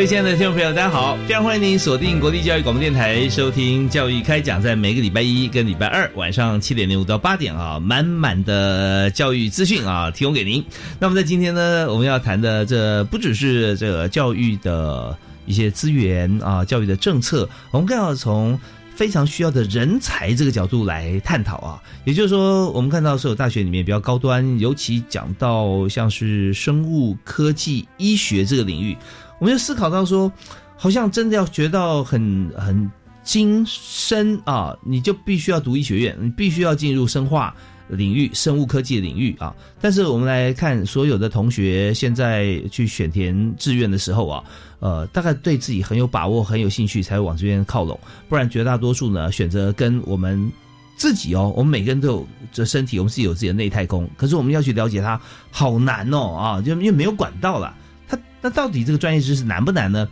各位亲爱的听众朋友，大家好！非常欢迎您锁定国立教育广播电台，收听《教育开讲》。在每个礼拜一跟礼拜二晚上七点零五到八点啊，满满的教育资讯啊，提供给您。那么在今天呢，我们要谈的这不只是这个教育的一些资源啊，教育的政策，我们更要从非常需要的人才这个角度来探讨啊。也就是说，我们看到所有大学里面比较高端，尤其讲到像是生物科技、医学这个领域。我们就思考到说，好像真的要学到很很精深啊，你就必须要读医学院，你必须要进入生化领域、生物科技领域啊。但是我们来看所有的同学现在去选填志愿的时候啊，呃，大概对自己很有把握、很有兴趣才会往这边靠拢，不然绝大多数呢选择跟我们自己哦，我们每个人都有这身体，我们自己有自己的内太空，可是我们要去了解它，好难哦啊，就因为没有管道了。那到底这个专业知识难不难呢？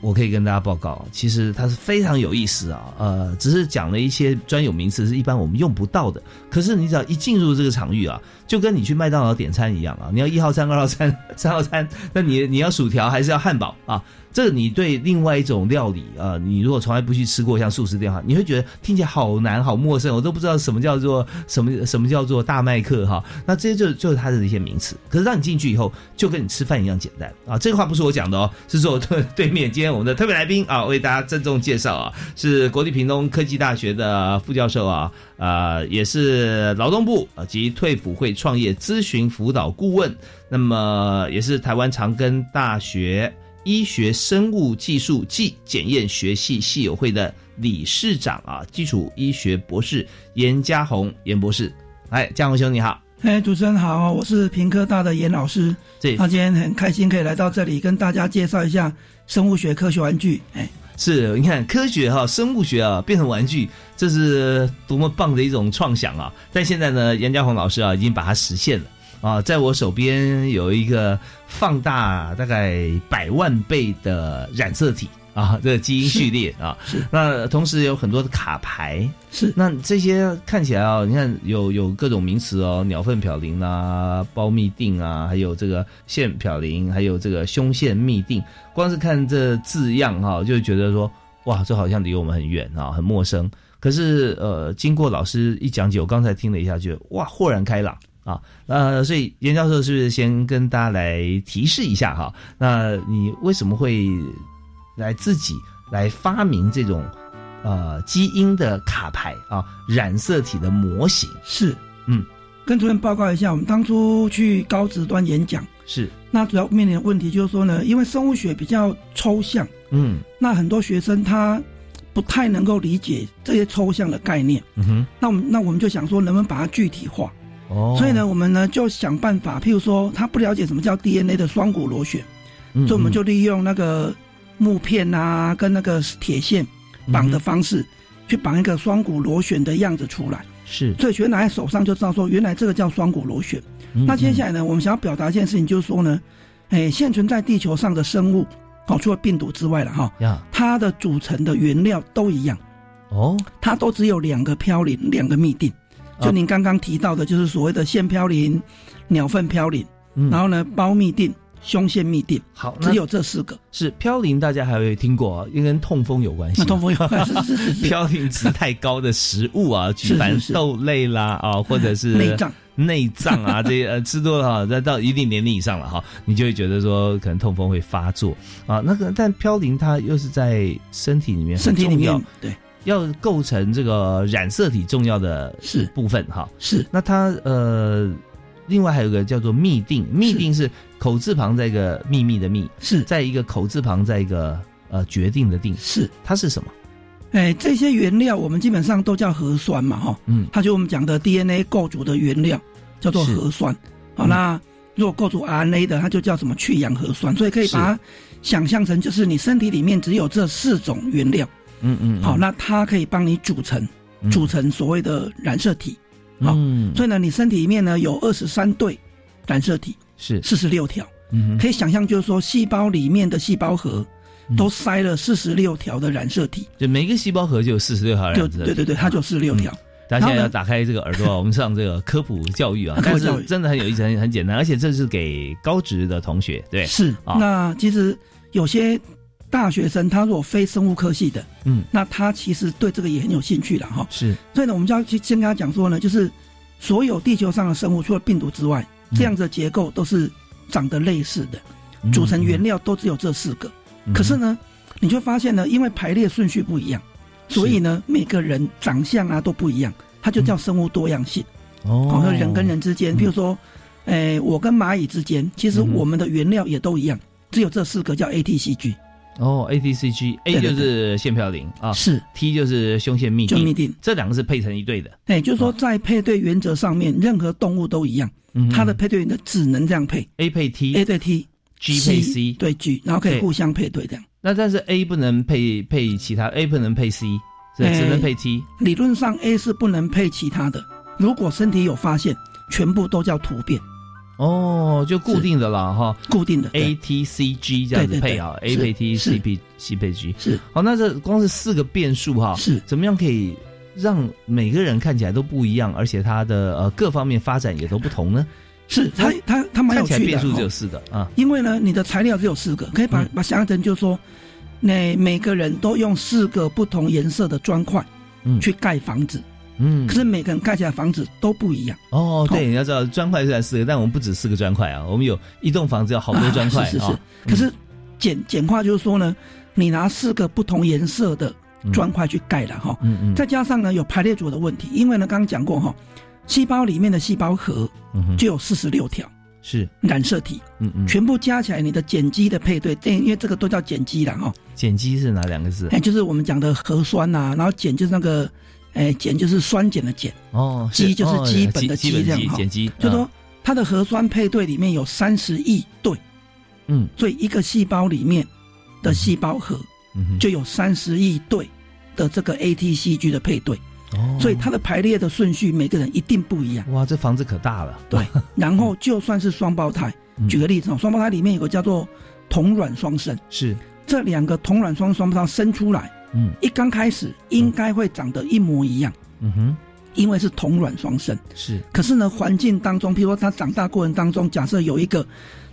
我可以跟大家报告，其实它是非常有意思啊。呃，只是讲了一些专有名词，是一般我们用不到的。可是你只要一进入这个场域啊，就跟你去麦当劳点餐一样啊，你要一号餐、二号餐、三号餐，那你你要薯条还是要汉堡啊？这你对另外一种料理啊，你如果从来不去吃过像素食店哈，你会觉得听起来好难、好陌生，我都不知道什么叫做什么 什么叫做大麦克哈。那这些就就是它的一些名词。可是让你进去以后，就跟你吃饭一样简单啊。这个话不是我讲的哦，是说对对面今天我们的特别来宾啊，为大家郑重介绍啊，是国立屏东科技大学的副教授啊，啊也是劳动部及退辅会创业咨询辅导顾问，那么也是台湾长庚大学。医学生物技术暨检验学系系友会的理事长啊，基础医学博士严家宏严博士，哎，家宏兄你好，哎，主持人好，我是平科大的严老师，对，那今天很开心可以来到这里跟大家介绍一下生物学科学玩具，哎，是，你看科学哈，生物学啊变成玩具，这是多么棒的一种创想啊！但现在呢，严家宏老师啊已经把它实现了。啊，在我手边有一个放大大概百万倍的染色体啊，这个基因序列啊，那同时有很多的卡牌，是那这些看起来啊，你看有有各种名词哦，鸟粪嘌呤啊，胞嘧啶啊，还有这个腺嘌呤，还有这个胸腺嘧啶，光是看这字样哈，就觉得说哇，这好像离我们很远啊，很陌生。可是呃，经过老师一讲解，我刚才听了一下，觉得哇，豁然开朗。啊，呃，所以严教授是不是先跟大家来提示一下哈？那你为什么会来自己来发明这种呃基因的卡牌啊，染色体的模型？是，嗯，跟主任报告一下，我们当初去高职端演讲，是，那主要面临的问题就是说呢，因为生物学比较抽象，嗯，那很多学生他不太能够理解这些抽象的概念，嗯哼，那我们那我们就想说，能不能把它具体化？哦，所以呢，我们呢就想办法，譬如说他不了解什么叫 DNA 的双股螺旋，所以我们就利用那个木片啊跟那个铁线绑的方式，去绑一个双股螺旋的样子出来。是，所以学拿在手上就知道说，原来这个叫双股螺旋。那接下来呢，我们想要表达一件事情，就是说呢，哎，现存在地球上的生物，哦，除了病毒之外了哈，它的组成的原料都一样。哦，它都只有两个嘌呤，两个嘧啶。就您刚刚提到的，就是所谓的腺嘌呤、鸟粪嘌呤，然后呢，胞嘧啶、胸腺嘧啶，好，只有这四个。是嘌呤，大家还会听过，因为跟痛风有关系。那痛风有关系，嘌呤值太高的食物啊，举凡豆类啦啊，或者是内脏，内脏啊，这些呃吃多了哈，那到一定年龄以上了哈，你就会觉得说可能痛风会发作啊。那个但嘌呤它又是在身体里面身体里面对要构成这个染色体重要的是。部分哈。是。那它呃，另外还有个叫做嘧啶，嘧啶是口字旁在一个秘密的秘，是。在一个口字旁在一个呃决定的定，是。它是什么？哎，这些原料我们基本上都叫核酸嘛，哈，嗯，它就我们讲的 DNA 构筑的原料叫做核酸。好，那如果构筑 RNA 的，它就叫什么去氧核酸，所以可以把它想象成就是你身体里面只有这四种原料。嗯嗯，好，那它可以帮你组成嗯。组成所谓的染色体。好嗯，所以呢，你身体里面呢有二十三对染色体，是，四十六条，嗯可以想象就是说细胞里面的细胞核嗯。都塞了四十六条的染色体，就每一个细胞核就有四十六条就染色体。对对对，它就四十六条。大家现在打开这个耳朵啊，我们上这个 科普教育啊，但科普教育。是真的很有意思，很很简单，而且这是给高职的同学，对，是，啊。那其实有些大学生他如果非生物科系的，嗯，那他其实对这个也很有兴趣了哈。是，所以呢，我们就要去先跟他讲说呢，就是所有地球上的生物，除了病毒之外，嗯。这样子的结构都是长得类似的，嗯。组成原料都只有这四个。嗯。可是呢，你就发现呢，因为排列顺序不一样，所以呢，每个人长相啊都不一样，它就叫生物多样性。哦。好，像人跟人之间，嗯。譬如说，诶，我跟蚂蚁之间，其实我们的原料也都一样，只有这四个叫 ATCG，哦，ATCG，A 对对就是腺嘌呤啊是，T 就是胸腺嘧啶，就嘧啶。这两个是配成一对的，哎，就是说哦在配对原则上面，任何动物都一样，嗯它的配对原则只能这样配。A 配 T，A 对 T，G。配 C，对 G，然后可以互相配对这样。那但是 A 不能配配其他，A 不能配 C，只能配 T，理论上 A 是不能配其他的，如果身体有发现，全部都叫突变，哦，就固定的了哈。固定的。A T C G 这样子配啊，A 是配 T 是。C 配 C 配 G，是。好，那这光是四个变数哈，是。怎么样可以让每个人看起来都不一样，而且他的呃各方面发展也都不同呢？是，他他他蛮看有趣的变数只有哦。四个啊，因为呢，你的材料只有四个，可以把嗯。把想象成就是说，那每个人都用四个不同颜色的砖块嗯。去盖房子，嗯可，是每个人盖起来房子都不一样。哦，对，你要知道砖块虽然四个，但我们不止四个砖块啊，我们有一栋房子有好多砖块啊是是是。啊。可是简简化就是说呢，你拿四个不同颜色的砖块去盖了哈，嗯嗯，再加上呢有排列组的问题，因为呢刚刚讲过哈，细胞里面的细胞核就有四十六条是，染色体，嗯嗯，全部加起来你的碱基的配对，对，因为这个都叫碱基了哈，碱基是哪两个字？哎，就是我们讲的核酸呐、然后碱就是那个，哎，碱就是酸碱的碱，哦，基就是哦基本的基这样哈碱基，就说啊。它的核酸配对里面有三十亿对，嗯。所以一个细胞里面的细胞核嗯，就有三十亿对的这个 ATCG 的配对，哦。所以它的排列的顺序每个人一定不一样。哇，这房子可大了，对，然后就算是双胞胎，嗯。举个例子哦，双胞胎里面有个叫做同卵双生，是，这两个同卵双双胞胎生出来，嗯。一刚开始应该会长得一模一样，嗯哼，因为是同卵双生。是，可是呢，环境当中，譬如说他长大过程当中，假设有一个，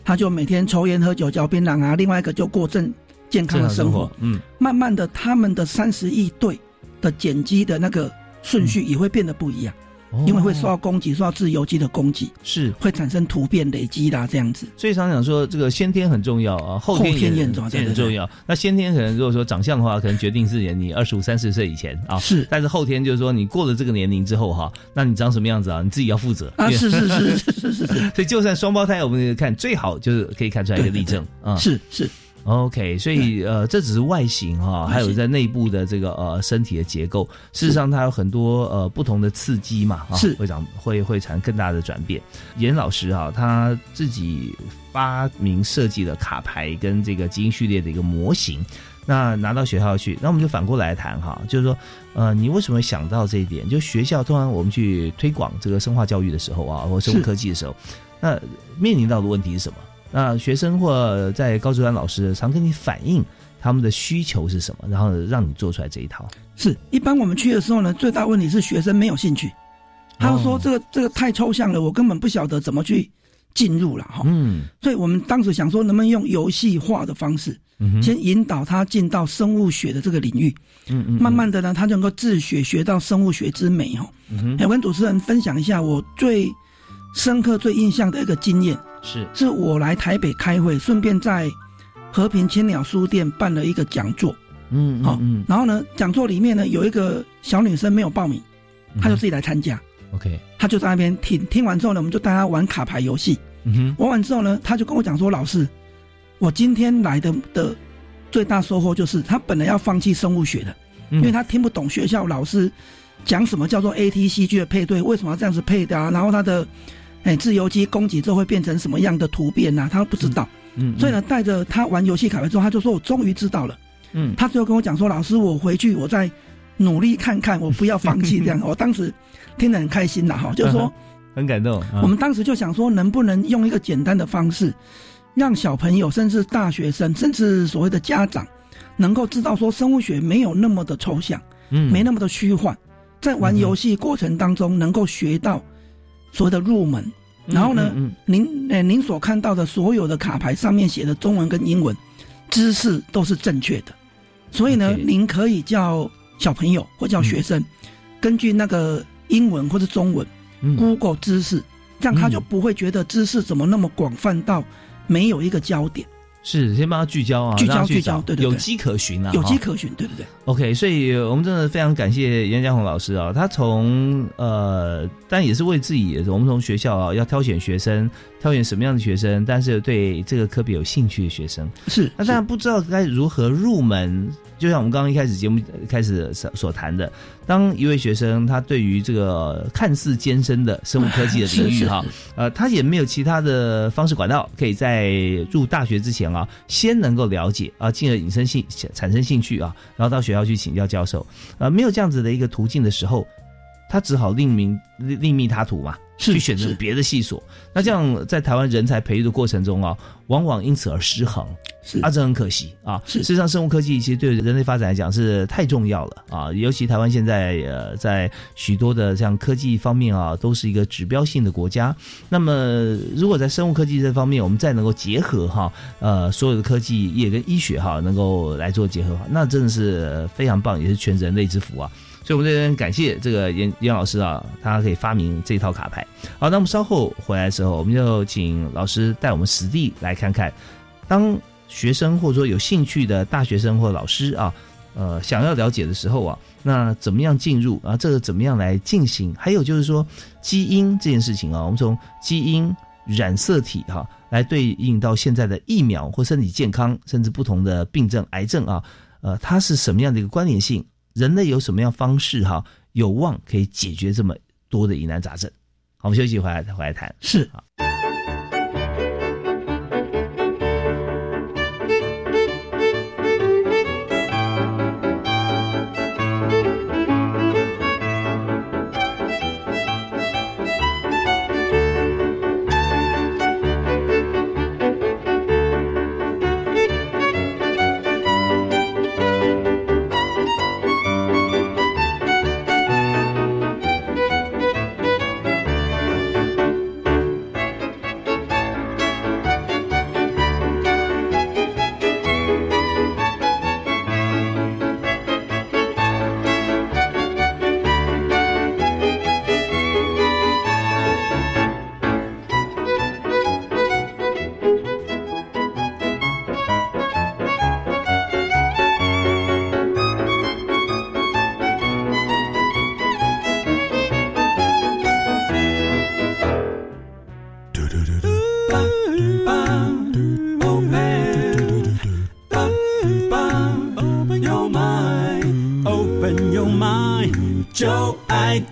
他就每天抽烟喝酒嚼槟榔啊，另外一个就过正健康的生活，，嗯慢慢的，他们的三十亿对的碱基的那个顺序也会变得不一样，哦因为会受到攻击，受到自由基的攻击，是。会产生突变累积啦，这样子。所以常常说，这个先天很重要啊，后天也也很重要对对很重要。那先天可能如果说长相的话，可能决定是你二十五、三十岁以前啊，是但是后天就是说，你过了这个年龄之后哈，那你长什么样子啊，你自己要负责啊，是是是是是是是 所以就算双胞胎，我们看最好就是可以看出来一个例证啊。是是 OK，所以呃，这只是外形哈、还有在内部的这个呃身体的结构，事实上它有很多呃不同的刺激嘛，啊，是会长会会产生更大的转变。严老师哈，他自己发明设计的卡牌跟这个基因序列的一个模型，那拿到学校去，那我们就反过来谈哈，就是说呃，你为什么会想到这一点？就学校通常我们去推广这个生化教育的时候啊，或生物科技的时候，那面临到的问题是什么？那学生或在高职班老师常跟你反映他们的需求是什么，然后让你做出来这一套。是。一般我们去的时候呢，最大问题是学生没有兴趣，他就说哦这个这个太抽象了，我根本不晓得怎么去进入了哈。嗯所以我们当时想说，能不能用游戏化的方式，嗯先引导他进到生物学的这个领域，嗯嗯，慢慢的呢，他就能够自学学到生物学之美哈。嗯跟主持人分享一下我最深刻、最印象的一个经验，是是我来台北开会，顺便在和平千鸟书店办了一个讲座。嗯好、嗯然后呢，讲座里面呢有一个小女生没有报名，嗯，她就自己来参加，OK，她就在那边听。听完之后呢，我们就带她玩卡牌游戏。嗯哼，玩完之后呢，她就跟我讲说：“老师，我今天来的的最大收获就是，她本来要放弃生物学的，因因为她听不懂学校老师讲什么叫做 ATCG 的配对，为什么要这样子配的啊？然后它的哎自由基攻击之后会变成什么样的突变啊？他不知道。嗯，所以呢，带着他玩游戏卡牌之后，他就说：我终于知道了。嗯，他最后跟我讲说：老师，我回去我再努力看看，我不要放弃这样。我当时听得很开心啦，哈，就是说。很感动，啊我们当时就想说，能不能用一个简单的方式，让小朋友，甚至大学生，甚至所谓的家长，能够知道说，生物学没有那么的抽象，嗯没那么的虚幻，在玩游戏过程当中，能够学到所谓的入门。然后呢，嗯您呃，您所看到的所有的卡牌上面写的中文跟英文知识都是正确的，所以呢您可以叫小朋友或叫学生，根据那个英文或者中文。嗯。Google 知识，这样他就嗯不会觉得知识怎么那么广泛到没有一个焦点，是先帮他聚焦啊，聚焦聚焦对对对有迹可循啊，有迹可循。对对对，OK，所以我们真的非常感谢严家宏老师啊，他从呃，但也是为自己，我们从学校啊要挑选学生，挑选什么样的学生，但是对这个科比有兴趣的学生。是。那当然不知道该如何入门，就像我们刚刚一开始节目开始所所谈的，当一位学生他对于这个看似艰深的生物科技的领域 哈，呃，他也没有其他的方式管道，可以在入大学之前啊，先能够了解啊，进而引申兴产生兴趣啊，然后到学校去请教教授，呃，没有这样子的一个途径的时候，他只好另觅另另觅他途嘛。去选择别的系所，那这样在台湾人才培育的过程中啊，往往因此而失衡。是啊，这很可惜啊。事实上，生物科技其实对人类发展来讲是太重要了啊，尤其台湾现在呃，在许多的像科技方面啊，都是一个指标性的国家。那么，如果在生物科技这方面，我们再能够结合哈，呃，所有的科技业跟医学哈，能够来做结合，那真的是非常棒，也是全人类之福啊。所以，我们这边感谢这个严严老师啊，他可以发明这套卡牌。好，那我们稍后回来的时候，我们就请老师带我们实地来看看，当学生或者说有兴趣的大学生或老师啊，呃，想要了解的时候啊，那怎么样进入啊？这个怎么样来进行？还有就是说，基因这件事情啊，我们从基因染色体哈、来对应到现在的疫苗或身体健康，甚至不同的病症、癌症啊，呃，它是什么样的一个关联性？人类有什么样方式哈、有望可以解决这么多的疑难杂症？好，我们休息回来回来谈。是就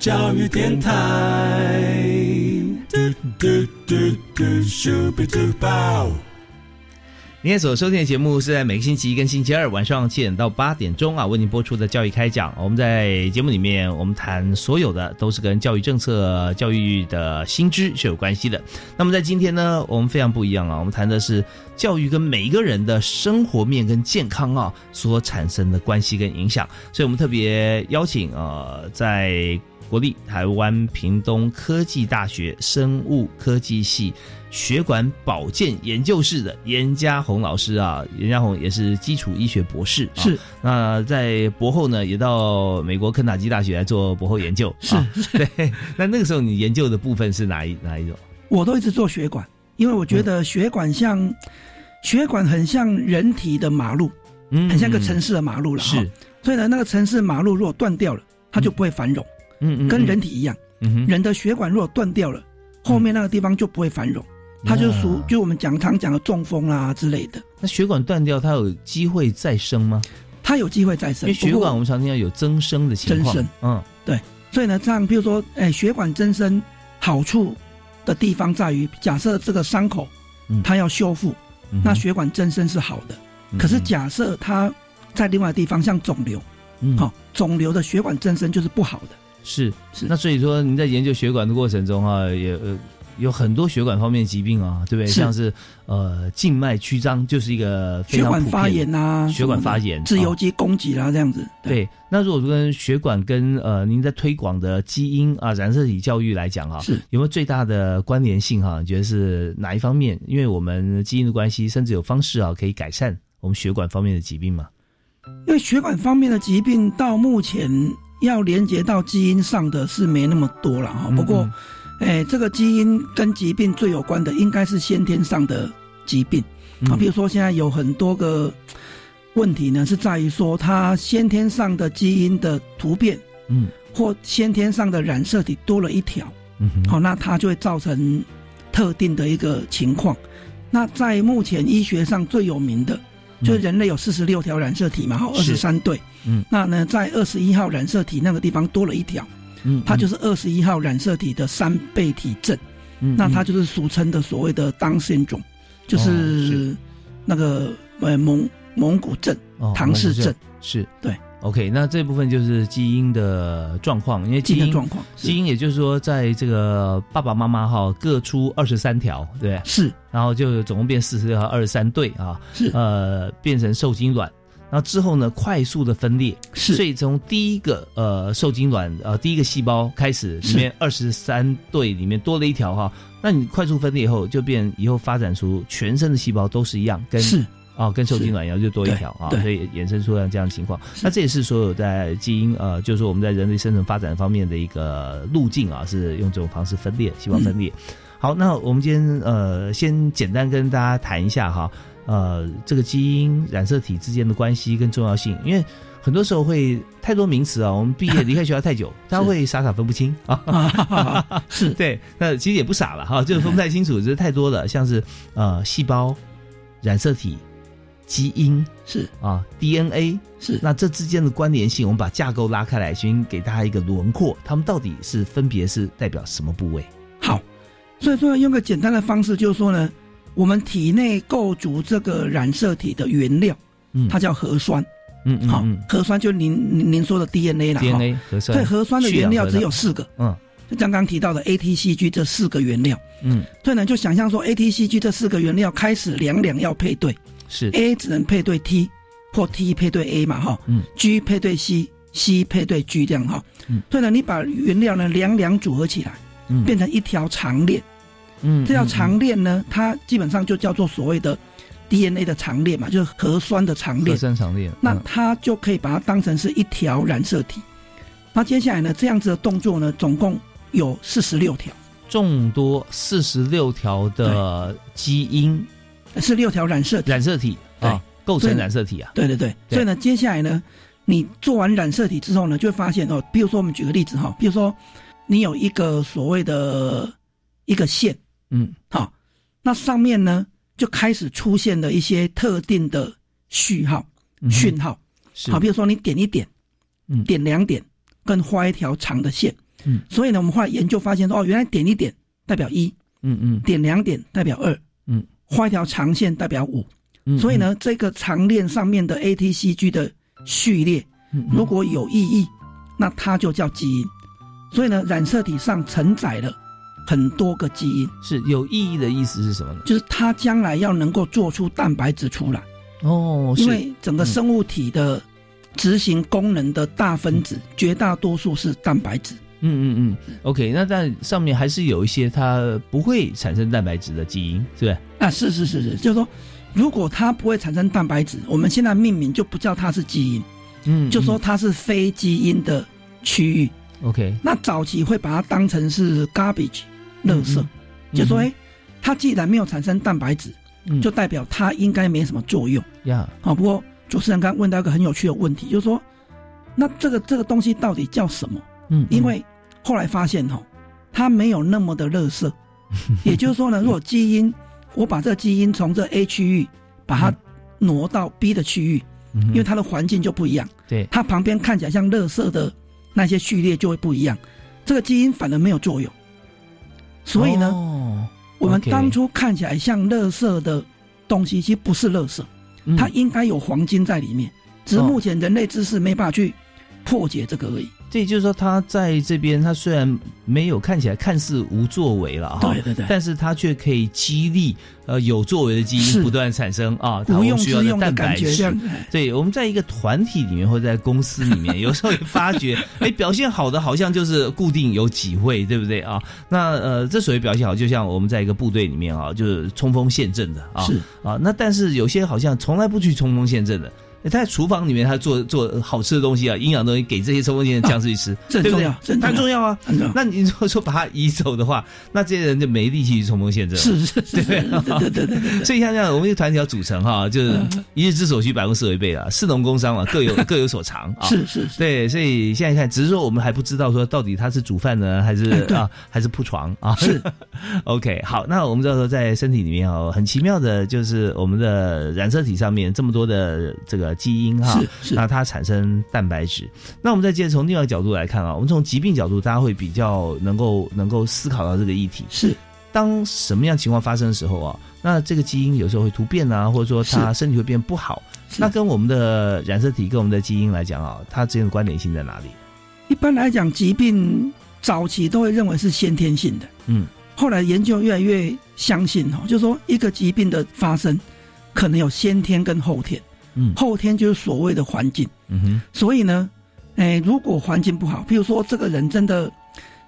教育电台。嘟嘟嘟嘟，Super Duper。您现在所收听的节目是在每个星期一跟星期二晚上七点到八点钟啊为您播出的教育开讲。我们在节目里面，我们谈所有的都是跟教育政策、教育的新知是有关系的。那么在今天呢，我们非常不一样啊，我们谈的是教育跟每一个人的生活面跟健康啊所产生的关系跟影响。所以我们特别邀请呃在国立台湾屏东科技大学生物科技系血管保健研究室的严家宏老师啊，严家宏也是基础医学博士，啊、是。那在博后呢，也到美国肯塔基大学来做博后研究，是啊。对。那那个时候你研究的部分是哪一哪一种？我都一直做血管，因为我觉得血管像、血管很像人体的马路，嗯。很像个城市的马路了所以呢，那个城市马路如果断掉了，它就不会繁荣，嗯嗯，跟人体一样。人的血管如果断掉了，后面那个地方就不会繁荣，它就属就我们讲常讲的中风啦之类的，那血管断掉，它有机会再生吗？它有机会再生。因为血管我们常听到有增生的情况，增生嗯。对。所以呢，这样比如说，哎，血管增生好处的地方在于，假设这个伤口嗯。它要修复，嗯那血管增生是好的。可是嗯假设它在另外地方像肿瘤，嗯。好、肿瘤的血管增生就是不好的。是是那所以说您在研究血管的过程中啊，也呃有很多血管方面的疾病啊，对不对？是像是呃静脉曲张就是一个非血管发炎啊，血管发炎自由啊基攻击啦，这样子。对，那如果跟血管跟呃您在推广的基因啊染色体教育来讲啊，是有没有最大的关联性哈、你觉得是哪一方面？因为我们基因的关系，甚至有方式啊可以改善我们血管方面的疾病嘛？因为血管方面的疾病到目前要连接到基因上的是没那么多了哈。不过嗯，哎，这个基因跟疾病最有关的应该是先天上的疾病啊，嗯比如说现在有很多个问题呢，是在于说它先天上的基因的突变嗯或先天上的染色体多了一条，嗯哼好、那它就会造成特定的一个情况。那在目前医学上最有名的，就是人类有四十六条染色体嘛，哈，二是十三对。嗯。那呢，在二十一号染色体那个地方多了一条，嗯，它就是二十一号染色体的三倍体症。嗯那它就是俗称的所谓的 Down syndrome，就哦是。是那个呃蒙蒙古症、哦唐氏症。是。对。OK，那这部分就是基因的状况，因为基因的状况。基因也就是说，在这个爸爸妈妈哈各出二十三条，对，是。然后就总共变四十六条，二十三对啊，是。呃，变成受精卵，然后之后呢，快速的分裂，所是以从第一个呃受精卵呃第一个细胞开始，里面二十三对里面多了一条哈，那你快速分裂以后，就变以后发展出全身的细胞都是一样，跟是。啊、跟受精卵一样，就多一条啊，所以衍生出了这样的情况。那这也是所有在基因呃，就是说我们在人类生存发展方面的一个路径啊，是用这种方式分裂，细胞分裂。好，那我们今天呃，先简单跟大家谈一下哈，呃，这个基因染色体之间的关系跟重要性，因为很多时候会太多名词啊，我们毕业离开学校太久，大家会傻傻分不清啊。啊，是对，那其实也不傻了哈，就是分不太清楚，只是太多了，像是呃细胞、染色体、基因是啊 DNA，是那这之间的关联性，我们把架构拉开来，先给大家一个轮廓，他们到底是分别是代表什么部位？好，所以说用个简单的方式，就是说呢，我们体内构筑这个染色体的原料，嗯。它叫核酸。嗯嗯好嗯，核酸就您您您说的 DNA 啦。，DNA 核酸，对，核酸的原料只有四个，嗯。就刚刚提到的 ATCG 这四个原料。嗯。以呢，就想象说 ATCG 这四个原料开始两两要配对。是，A 只能配对 T，或 T 配对 A 嘛，哈，嗯，G 配对 C，C 配对 G 这样哈。嗯。所以呢，你把原料呢两两组合起来，嗯。变成一条长链。嗯这条长链呢，它基本上就叫做所谓的 DNA 的长链嘛，就是核酸的长链。核。酸长链，那嗯。它就可以把它当成是一条染色体。那接下来呢，这样子的动作呢，总共有四十六条，众多四十六条的基因。是六条染色体。染色体啊，构成染色体啊，对对对，对。所以呢，接下来呢，你做完染色体之后呢，就会发现哦，比如说我们举个例子哈，比如说你有一个所谓的一个线，嗯。好，那上面呢就开始出现了一些特定的序号、嗯讯号，是。好，比如说你点一点，嗯。点两点，跟画一条长的线，嗯，所以呢，我们后来研究发现说，哦，原来点一点代表一，嗯嗯。点两点代表二，嗯，画一条长线代表五，嗯，所以呢，这个长链上面的 ATCG 的序列。如果有意义，那它就叫基因。所以呢，染色体上承载了很多个基因，是有意义的意思是什么呢？就是它将来要能够做出蛋白质出来，哦，因为整个生物体的执行功能的大分子，绝大多数是蛋白质。嗯嗯嗯，OK，那但上面还是有一些它不会产生蛋白质的基因，是不是？啊，是是是是，就是说，如果它不会产生蛋白质，我们现在命名就不叫它是基因，嗯，就说它是非基因的区域。嗯 OK，那早期会把它当成是 garbage，垃圾。嗯就说，嗯。哎，它既然没有产生蛋白质，嗯。就代表它应该没什么作用。呀，好，不过主持人刚刚问到一个很有趣的问题，就是说，那这个这个东西到底叫什么？嗯，因为后来发现哦，它没有那么的垃圾，也就是说呢，如果基因我把这个基因从这 A 区域把它挪到 B 的区域，嗯因为它的环境就不一样，对，它旁边看起来像垃圾的那些序列就会不一样，这个基因反而没有作用。所以呢，哦我们当初看起来像垃圾的东西，其实不是垃圾，嗯。它应该有黄金在里面，只是哦。目前人类知识没办法去破解这个而已。这也就是说，他在这边，他虽然没有看起来看似无作为了哈，对对对但是他却可以激励呃有作为的基因不断产生啊，它无用需要用的蛋白感觉，这质。对，我们在一个团体里面或者在公司里面，有时候会发觉，哎，表现好的好像就是固定有几位，对不对啊？那呃，这所谓表现好，就像我们在一个部队里面啊，就是冲锋陷阵的啊，是啊。那但是有些好像从来不去冲锋陷阵的。他在厨房里面，他做做好吃的东西啊，营养东西给这些冲锋陷阵僵尸去吃，这很对不对重要？这很重要啊。那你如果说把它移走的话，那这些人就没力气去冲锋陷阵了。是是是，对对对对对对，所以像这样，我们一个团体要组成哈，就是嗯一日之所需，百工事为备啊，士农工商啊，各有 各有所长啊。是是是，对，所以现在看，只是说我们还不知道说到底他是煮饭呢，还是 啊，还是铺床啊？是 OK，好，那我们知道说在身体里面哦，很奇妙的就是我们的染色体上面这么多的这个基因哈，是是那它产生蛋白质。那我们再接着从另外一个角度来看啊，我们从疾病角度，大家会比较能够能够思考到这个议题。是当什么样情况发生的时候啊，那这个基因有时候会突变啊，或者说它身体会变不好。那跟我们的染色体跟我们的基因来讲啊，它之间的关联性在哪里？一般来讲，疾病早期都会认为是先天性的，嗯，后来研究越来越相信哦，就是说一个疾病的发生可能有先天跟后天，嗯。后天就是所谓的环境。嗯哼，所以呢，哎，如果环境不好，譬如说这个人真的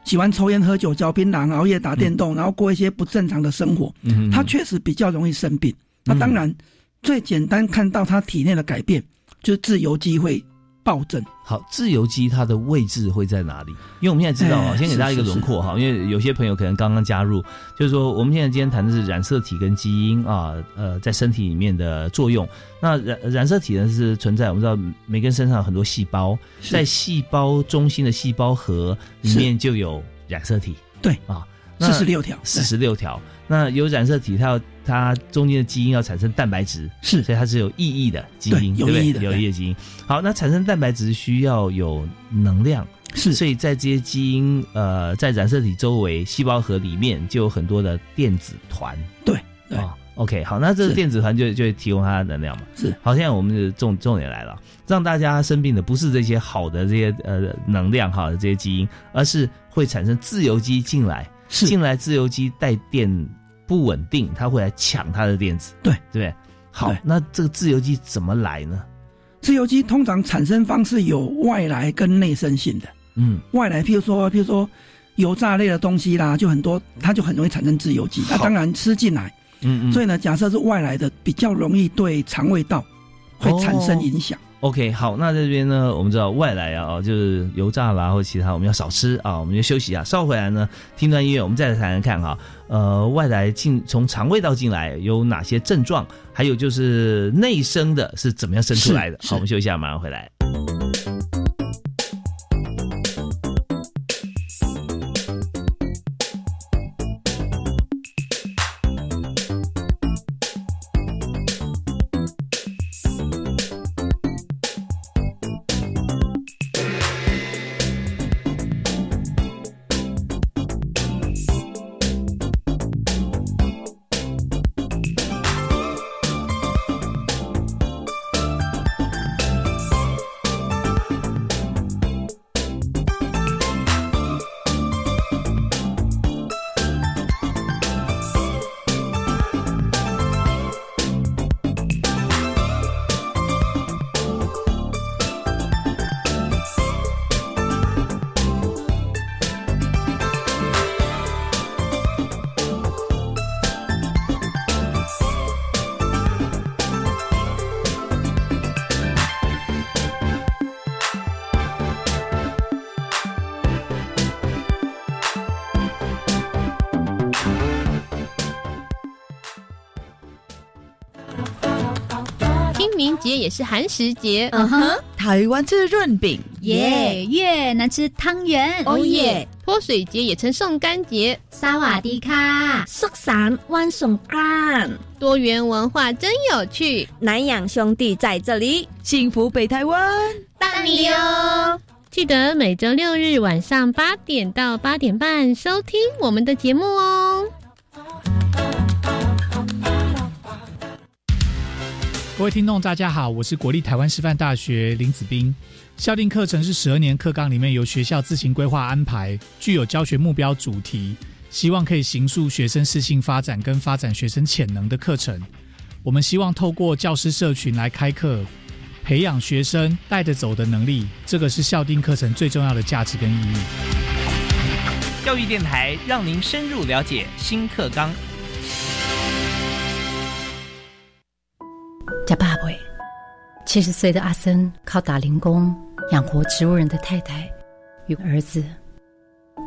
喜欢抽烟、喝酒、嚼槟榔、熬夜、打电动，然后过一些不正常的生活，嗯，他确实比较容易生病。那当然，最简单看到他体内的改变，就是自由基会暴政。好，自由基它的位置会在哪里？因为我们现在知道啊，哎先给大家一个轮廓哈，因为有些朋友可能刚刚加入，就是说我们现在今天谈的是染色体跟基因啊，呃，在身体里面的作用。那染染色体呢是存在，我们知道每个人身上有很多细胞，在细胞中心的细胞核里面就有染色体。对啊，四十六条，四十六条。那有染色体，它要它中间的基因要产生蛋白质，是。所以它是有意义的基因，对有对不对？意义的有意义的基因。好，那产生蛋白质需要有能量，是。所以在这些基因呃在染色体周围细胞核里面就有很多的电子团。对对。啊、OK，好，那这个电子团就就提供它的能量嘛。是。好，现在我们的重重点来了，让大家生病的不是这些好的这些呃能量哈这些基因，而是会产生自由基进来，是。进来自由基带电不稳定，它会来抢它的电子，对对不对？好，那这个自由基怎么来呢？自由基通常产生方式有外来跟内生性的。嗯，外来，譬如说，譬如说油炸类的东西啦，就很多，它就很容易产生自由基。那好当然吃进来，嗯嗯，所以呢，假设是外来的，比较容易对肠胃道会产生影响。OK，好，那这边呢，我们知道外来啊，就是油炸啦或其他，我们要少吃啊，我们就休息一下，稍后回来呢，听段音乐，我们再来谈谈看哈，呃，外来进从肠胃道进来有哪些症状，还有就是内生的是怎么样生出来的。好，我们休息一下，马上回来。也是寒食节。嗯哼，台湾吃润饼，耶，越南吃汤圆，哦耶！泼水节也称送干节，萨瓦迪卡，苏散万送干，多元文化真有趣。南洋兄弟在这里，幸福北台湾，大你哟！记得每周六日晚上八点到八点半收听我们的节目哦。各位听众，大家好，我是国立台湾师范大学林子斌。校定课程是十二年课纲里面由学校自行规划安排，具有教学目标主题，希望可以形塑学生适性发展跟发展学生潜能的课程。我们希望透过教师社群来开课，培养学生带着走的能力，这个是校定课程最重要的价值跟意义。教育电台让您深入了解新课纲。家爸爸，七十岁的阿森靠打零工养活植物人的太太与儿子，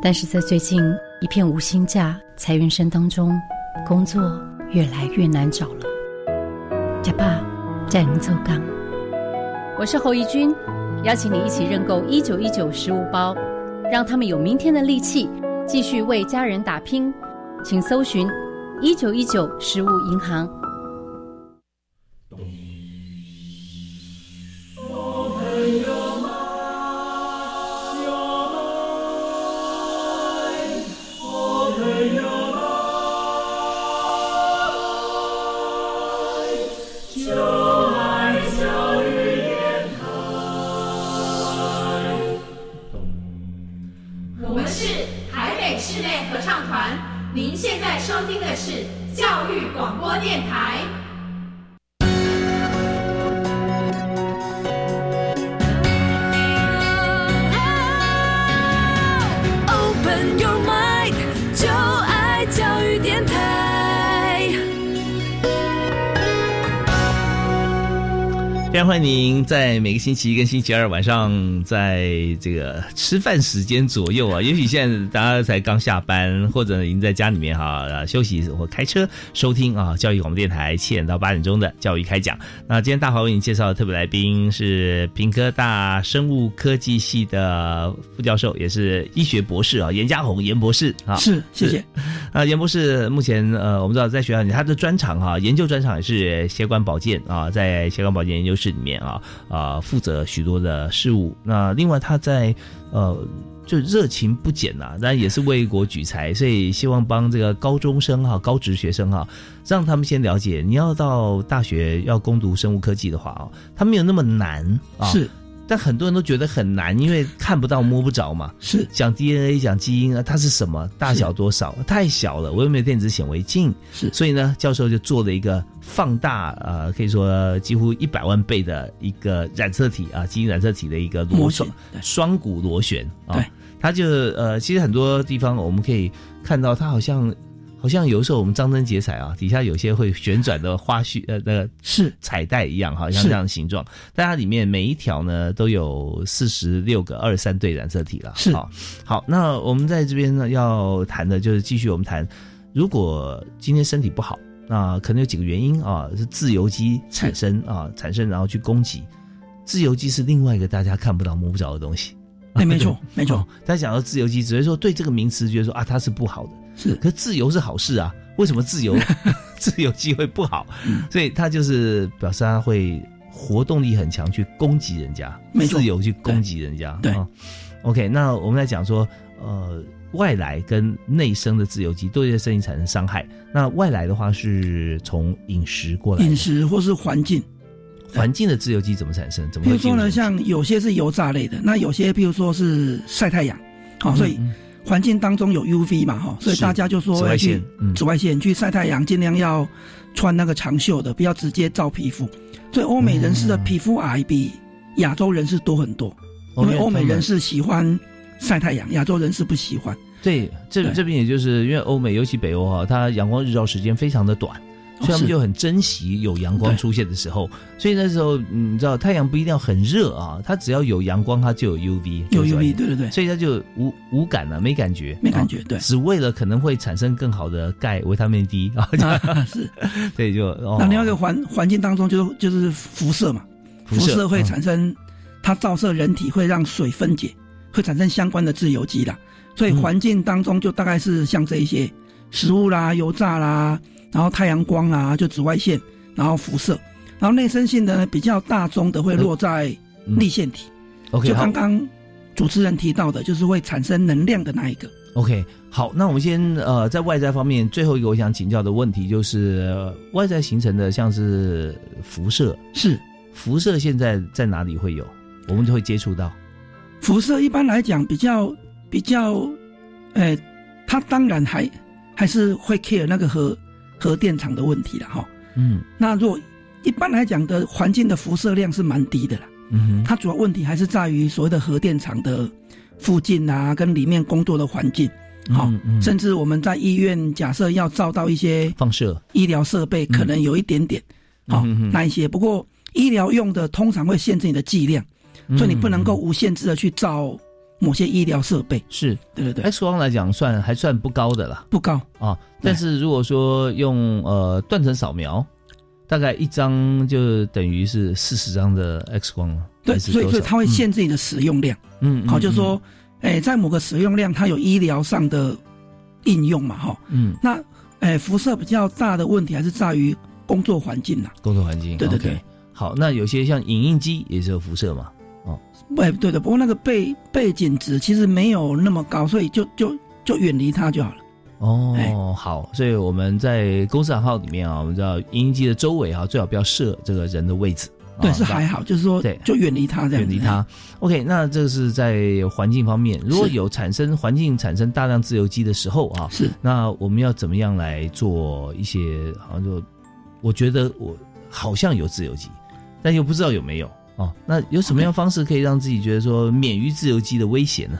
但是在最近一片无薪假裁员声当中，工作越来越难找了。家爸在您奏岗，我是侯怡君，邀请你一起认购一九一九食物包，让他们有明天的力气，继续为家人打拼。请搜寻一九一九食物银行。电台非常欢迎您在每个星期一跟星期二晚上，在这个吃饭时间左右啊，也许现在大家才刚下班，或者已经在家里面哈休息或开车收听啊，教育广播电台七点到八点钟的教育开讲。那今天大华为你介绍的特别来宾是平科大生物科技系的副教授，也是医学博士啊，严家宏严博士啊，是谢谢啊，严博士目前呃，我们知道在学校里他的专长哈，研究专长也是血管保健啊，在血管保健研究室。里面啊啊负责许多的事务，那另外他在呃就热情不减呐，当然也是为国举才，所以希望帮这个高中生哈高职学生哈，让他们先了解，你要到大学要攻读生物科技的话啊，它没有那么难啊。是。但很多人都觉得很难，因为看不到摸不着嘛。是讲 DNA 讲基因啊，它是什么？大小多少？太小了，我又没有电子显微镜。是，所以呢，教授就做了一个放大，呃，可以说几乎一百万倍的一个染色体啊，基因染色体的一个螺旋双股螺旋啊。对，它就呃，其实很多地方我们可以看到，它好像。好像有时候我们张灯结彩啊，底下有些会旋转的花絮呃，那个是彩带一样，好像这样的形状。但它里面每一条呢都有四十六个二三对染色体了。是好，好，那我们在这边呢要谈的就是继续我们谈，如果今天身体不好，那可能有几个原因啊，是自由基产生啊，产生然后去攻击。自由基是另外一个大家看不到摸不着的东西。哎，没错，没错。大家讲到自由基，只会说对这个名词觉得说啊，它是不好的。是，可自由是好事啊，为什么自由 自由机会不好？所以他就是表示他会活动力很强，去攻击人家，自由去攻击人家。对，OK，那我们来讲说，呃，外来跟内生的自由基都对身体产生伤害。那外来的话是从饮食过来，饮食或是环境，环境的自由基怎么产生？怎么？比如说呢，像有些是油炸类的，那有些比如说是晒太阳，好，所以。环境当中有 UV 嘛，哈，所以大家就说要去紫外线去晒太阳，尽量要穿那个长袖的，不要直接照皮肤。所以欧美人士的皮肤癌比亚洲人士多很多，因为欧美人士喜欢晒太阳，亚洲人士不喜欢。对，这这边也就是因为欧美，尤其北欧哈，它阳光日照时间非常的短，所以他们就很珍惜有阳光出现的时候。所以那时候，嗯你知道太阳不一定要很热啊，它只要有阳光，它就有 UV，有 UV，对？对对，所以它就无无感了，没感觉，没感觉，对，只为了可能会产生更好的钙、维他命 D 啊，是，对，就那另外一个环环境当中，就是就是辐射嘛，辐射会产生它照射人体，会让水分解，会产生相关的自由基的。所以环境当中就大概是像这一些食物啦、油炸啦，然后太阳光啊，就紫外线，然后辐射，然后内生性的呢比较大宗的会落在立腺体。OK，就刚刚主持人提到的，就是会产生能量的那一个。OK，好，那我们先呃，在外在方面，最后一个我想请教的问题就是，呃外在形成的像是辐射，是辐射现在在哪里会有？我们就会接触到。辐射一般来讲比较比较，呃，它当然还还是会 care 那个核核电厂的问题了哈。嗯。那如果一般来讲的环境的辐射量是蛮低的啦，嗯它主要问题还是在于所谓的核电厂的附近啊，跟里面工作的环境。好、嗯嗯。甚至我们在医院假设要照到一些放射。医疗设备，可能有一点点，好、那一些。不过医疗用的通常会限制你的剂量，嗯。所以你不能够无限制的去照某些医疗设备。是对对对，X 光来讲算还算不高的啦不高啊，但是如果说用呃断层扫描，大概一张就等于是四十张的 X 光了。对，所以所以它会限制你的使用量。嗯，嗯好，就是说，哎，在某个使用量，它有医疗上的应用嘛，哈。嗯，那，哎，辐射比较大的问题还是在于工作环境呐。工作环境，对对对。好，那有些像影印机也是有辐射嘛？哦，哎，对的，不过那个背背景值其实没有那么高，所以就就就远离它就好了。哦，好，所以我们在公司行号里面啊，我们知道影印机的周围啊，最好不要设这个人的位置。对，啊是还好，就是说，对就远离它这样。远离它。OK，那这是在环境方面，如果有产生环境产生大量自由基的时候啊，是那我们要怎么样来做一些？好像就我觉得我好像有自由基，但又不知道有没有哦。那有什么样方式可以让自己觉得说免于自由基的威胁呢？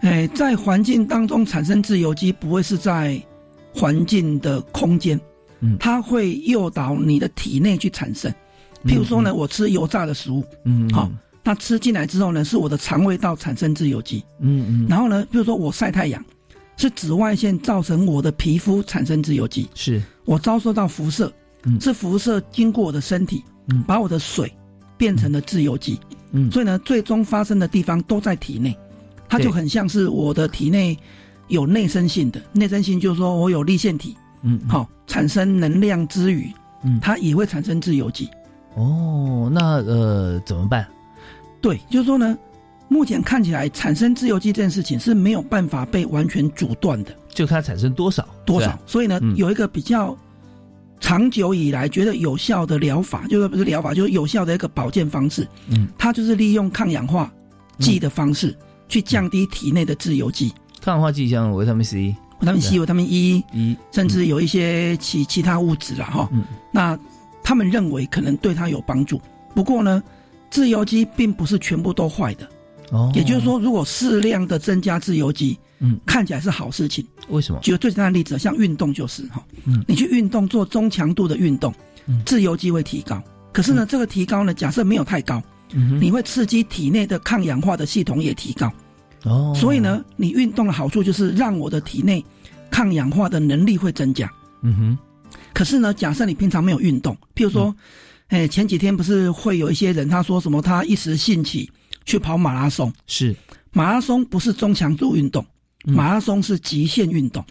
哎，在环境当中产生自由基，不会是在环境的空间，嗯，它会诱导你的体内去产生。譬如说呢，我吃油炸的食物，嗯，好，那吃进来之后呢，是我的肠胃道产生自由基，嗯嗯，然后呢，譬如说我晒太阳，是紫外线造成我的皮肤产生自由基，是。我遭受到辐射，嗯。是辐射经过我的身体，嗯。把我的水变成了自由基，嗯。所以呢，最终发生的地方都在体内，它就很像是我的体内有内生性的，内生性就是说我有立腺体，嗯，好、产生能量之余，嗯。它也会产生自由基。哦，那呃怎么办？对，就是说呢，目前看起来产生自由基这件事情是没有办法被完全阻断的，就看它产生多少多少。所以呢，嗯。有一个比较长久以来觉得有效的疗法，就是不是疗法，就是有效的一个保健方式，嗯，它就是利用抗氧化剂的方式、去降低体内的自由基。抗氧化剂像维他命 C、维他命 C、维他命 E，一甚至有一些其其他物质了，哈、嗯。那他们认为可能对它有帮助。不过呢，自由基并不是全部都坏的，哦，也就是说，如果适量的增加自由基，嗯，看起来是好事情。为什么？举个最简单的例子，像运动就是哈，嗯。你去运动做中强度的运动，嗯。自由基会提高。可是呢，这个提高呢，假设没有太高，嗯你会刺激体内的抗氧化的系统也提高。哦，所以呢，你运动的好处就是让我的体内抗氧化的能力会增加。嗯哼，可是呢，假设你平常没有运动，譬如说，哎、前几天不是会有一些人他说什么，他一时兴起去跑马拉松，是。马拉松不是中强度运动，马拉松是极限运动。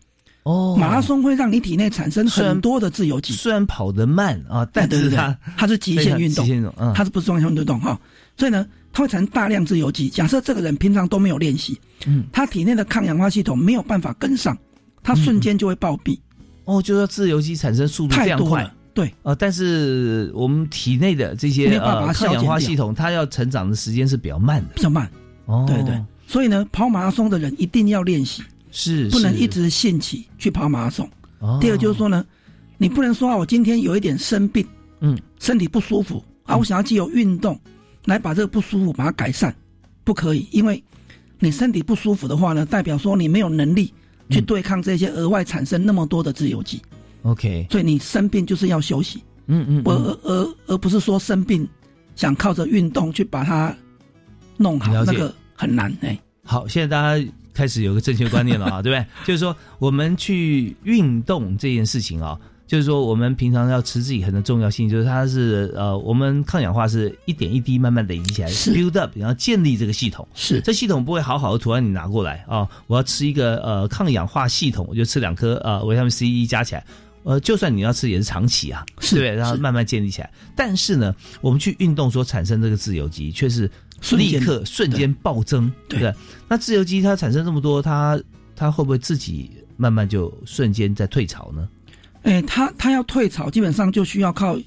哦，马拉松会让你体内产生很多的自由基，虽然跑得慢啊，但是它，它是极限运动，极限运动，嗯，它是不是双向运动？哈？所以呢，它会产生大量自由基。假设这个人平常都没有练习，嗯，他体内的抗氧化系统没有办法跟上，他瞬间就会暴毙。哦，就说自由基产生速度太快对，呃，但是我们体内的这没些有办法呃抗氧化系统，它要成长的时间是比较慢的，比较慢。哦，对对，所以呢，跑马拉松的人一定要练习，是是不能一直兴起去跑马拉松。哦。第二就是说呢，你不能说啊，我今天有一点生病，嗯，身体不舒服啊，我想要借由运动来把这个不舒服把它改善，不可以，因为你身体不舒服的话呢，代表说你没有能力去对抗这些额外产生那么多的自由基。OK，所以你生病就是要休息，嗯嗯，而而而而不是说生病想靠着运动去把它弄好，那个很难哎。好，现在大家开始有个正确观念了啊，对不对？就是说我们去运动这件事情啊。就是说，我们平常要持之以恒的重要性，就是它是呃，我们抗氧化是一点一滴慢慢累积起来，build up，然后建立这个系统。是，这系统不会好好的图案你拿过来啊，我要吃一个呃抗氧化系统，我就吃两颗呃维他命 C 一加起来，呃，就算你要吃也是长期啊，是对，然后慢慢建立起来。但是呢，我们去运动所产生这个自由基却是立刻瞬间暴增，对不对？那自由基它产生这么多，它它会不会自己慢慢就瞬间在退潮呢？哎，它它要退潮，基本上就需要靠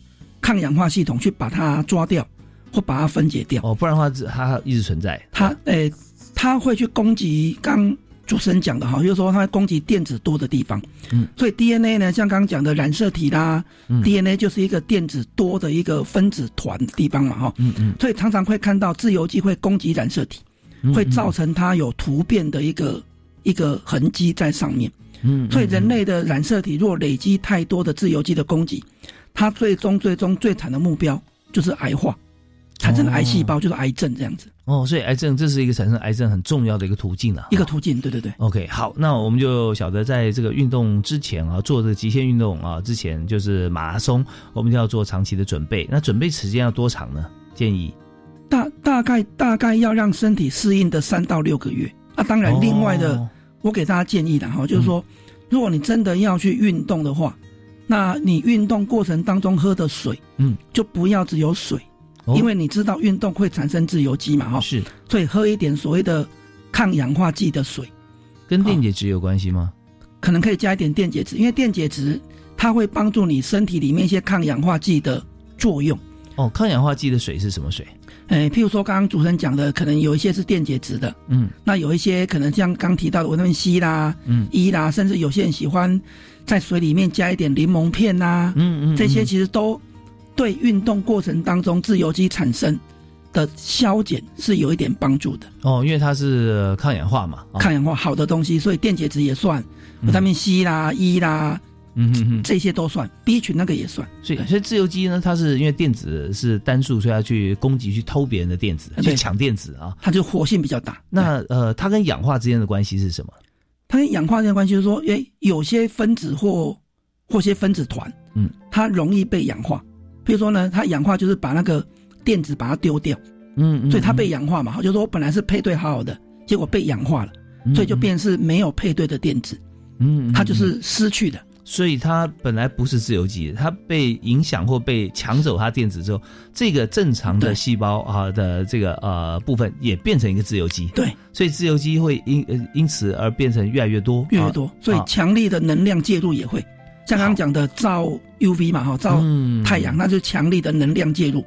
抗氧化系统去把它抓掉，或把它分解掉。哦，不然的话，它一直存在。它，哎，它会去攻击刚主持人讲的哈，就是说它会攻击电子多的地方。嗯，所以 DNA 呢，像刚刚讲的染色体啦，DNA 就是一个电子多的一个分子团的地方嘛，哈。嗯嗯。所以常常会看到自由基会攻击染色体，会造成它有突变的一个一个痕迹在上面。嗯，所以人类的染色体若累积太多的自由基的攻击，它最终最终最惨的目标就是癌化，产生癌细胞就是癌症这样子。哦，所以癌症这是一个产生癌症很重要的一个途径啊，一个途径。对对对。OK，好，那我们就晓得在这个运动之前啊，做这个极限运动啊之前就是马拉松，我们就要做长期的准备。那准备时间要多长呢？建议大大概大概要让身体适应的三到六个月。啊，当然另外的。我给大家建议的哈，就是说，如果你真的要去运动的话，那你运动过程当中喝的水，嗯，就不要只有水，因为你知道运动会产生自由基嘛，哈，是，所以喝一点所谓的抗氧化剂的水，跟电解质有关系吗？可能可以加一点电解质，因为电解质它会帮助你身体里面一些抗氧化剂的作用。哦，抗氧化剂的水是什么水？诶，譬如说刚刚主持人讲的，可能有一些是电解质的，嗯，那有一些可能像刚提到的维他命 C 啦，嗯，E 啦，甚至有些人喜欢在水里面加一点柠檬片呐，嗯嗯，这些其实都对运动过程当中自由基产生的消减是有一点帮助的。哦，因为它是抗氧化嘛，抗氧化好的东西，所以电解质也算，维他命 C 啦，E 啦。嗯哼哼，这些都算，B 群那个也算。所以，所以自由基呢，它是因为电子是单数，所以要去攻击、去偷别人的电子，去抢电子啊。它就活性比较大。那呃，它跟氧化之间的关系是什么？它跟氧化之间的关系就是说，诶，有些分子或或些分子团，嗯，它容易被氧化。比如说呢，它氧化就是把那个电子把它丢掉，嗯，所以它被氧化嘛。就是说我本来是配对好好的，结果被氧化了，所以就变是没有配对的电子，嗯，它就是失去的。所以它本来不是自由基，它被影响或被抢走它电子之后，这个正常的细胞啊的这个呃部分也变成一个自由基。对，所以自由基会因因此而变成越来越多，越来越多。所以强力的能量介入也会，像刚刚讲的照 UV 嘛哈，照太阳，那就强力的能量介入，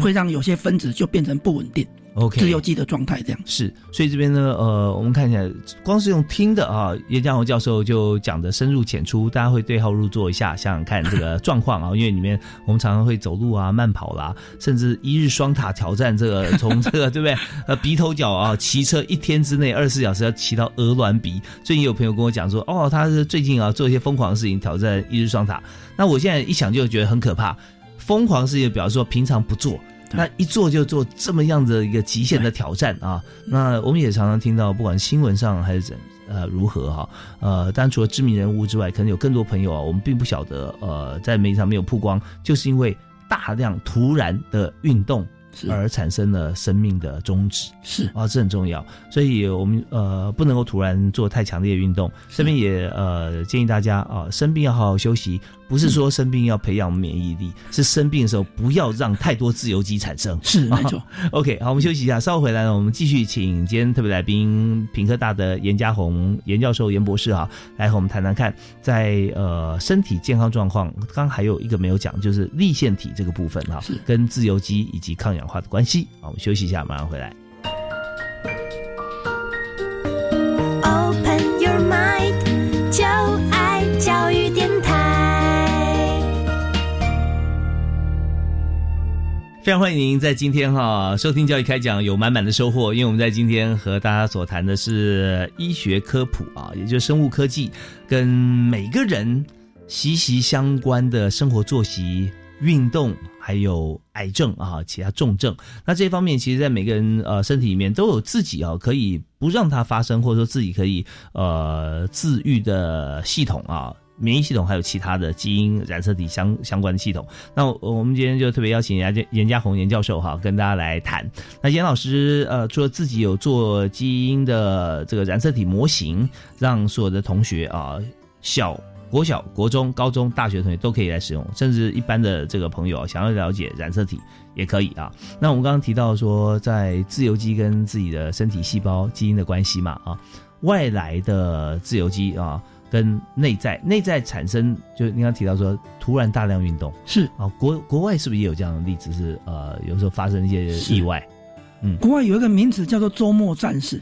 会让有些分子就变成不稳定。OK，自由基的状态这样是，所以这边呢，呃，我们看一下光是用听的啊，叶嘉宏教授就讲的深入浅出，大家会对号入座一下，想想看这个状况啊，因为里面我们常常会走路啊、慢跑啦，甚至一日双塔挑战，这个从这个 对不对？呃，鼻头角啊，骑车一天之内二十四小时要骑到鹅卵鼻。最近有朋友跟我讲说，哦，他是最近啊做一些疯狂的事情，挑战一日双塔。那我现在一想就觉得很可怕，疯狂事情表示说平常不做。那一做就做这么样的一个极限的挑战啊！那我们也常常听到，不管新闻上还是怎呃如何哈呃，当然除了知名人物之外，可能有更多朋友啊，我们并不晓得呃，在媒体上没有曝光，就是因为大量突然的运动。而产生了生命的终止，是啊，这很重要，所以我们呃不能够突然做太强烈的运动。这边也呃建议大家啊，生病要好好休息，不是说生病要培养免疫力，是生病的时候不要让太多自由基产生。是 没错。OK，好，我们休息一下，稍后回来呢，我们继续请今天特别来宾品科大的严家宏严教授严博士哈，来和我们谈谈看，在呃身体健康状况，刚还有一个没有讲，就是立腺体这个部分哈，跟自由基以及抗氧。化的关系，好，我们休息一下，马上回来。非常欢迎您在今天哈收听教育开讲，有满满的收获。因为我们在今天和大家所谈的是医学科普啊，也就是生物科技跟每个人。息息相关的生活作息、运动，还有癌症啊，其他重症。那这方面，其实，在每个人呃身体里面都有自己啊，可以不让它发生，或者说自己可以呃自愈的系统啊。免疫系统还有其他的基因染色体相相关的系统。那我们今天就特别邀请严严家红严教授哈，跟大家来谈。那严老师呃，除了自己有做基因的这个染色体模型，让所有的同学啊，小国小、国中、高中、大学同学都可以来使用，甚至一般的这个朋友想要了解染色体也可以啊。那我们刚刚提到说，在自由基跟自己的身体细胞基因的关系嘛啊，外来的自由基啊。跟内在内在产生，就你刚提到说，突然大量运动是啊，国国外是不是也有这样的例子？是呃，有时候发生一些意外。嗯，国外有一个名词叫做周末战士，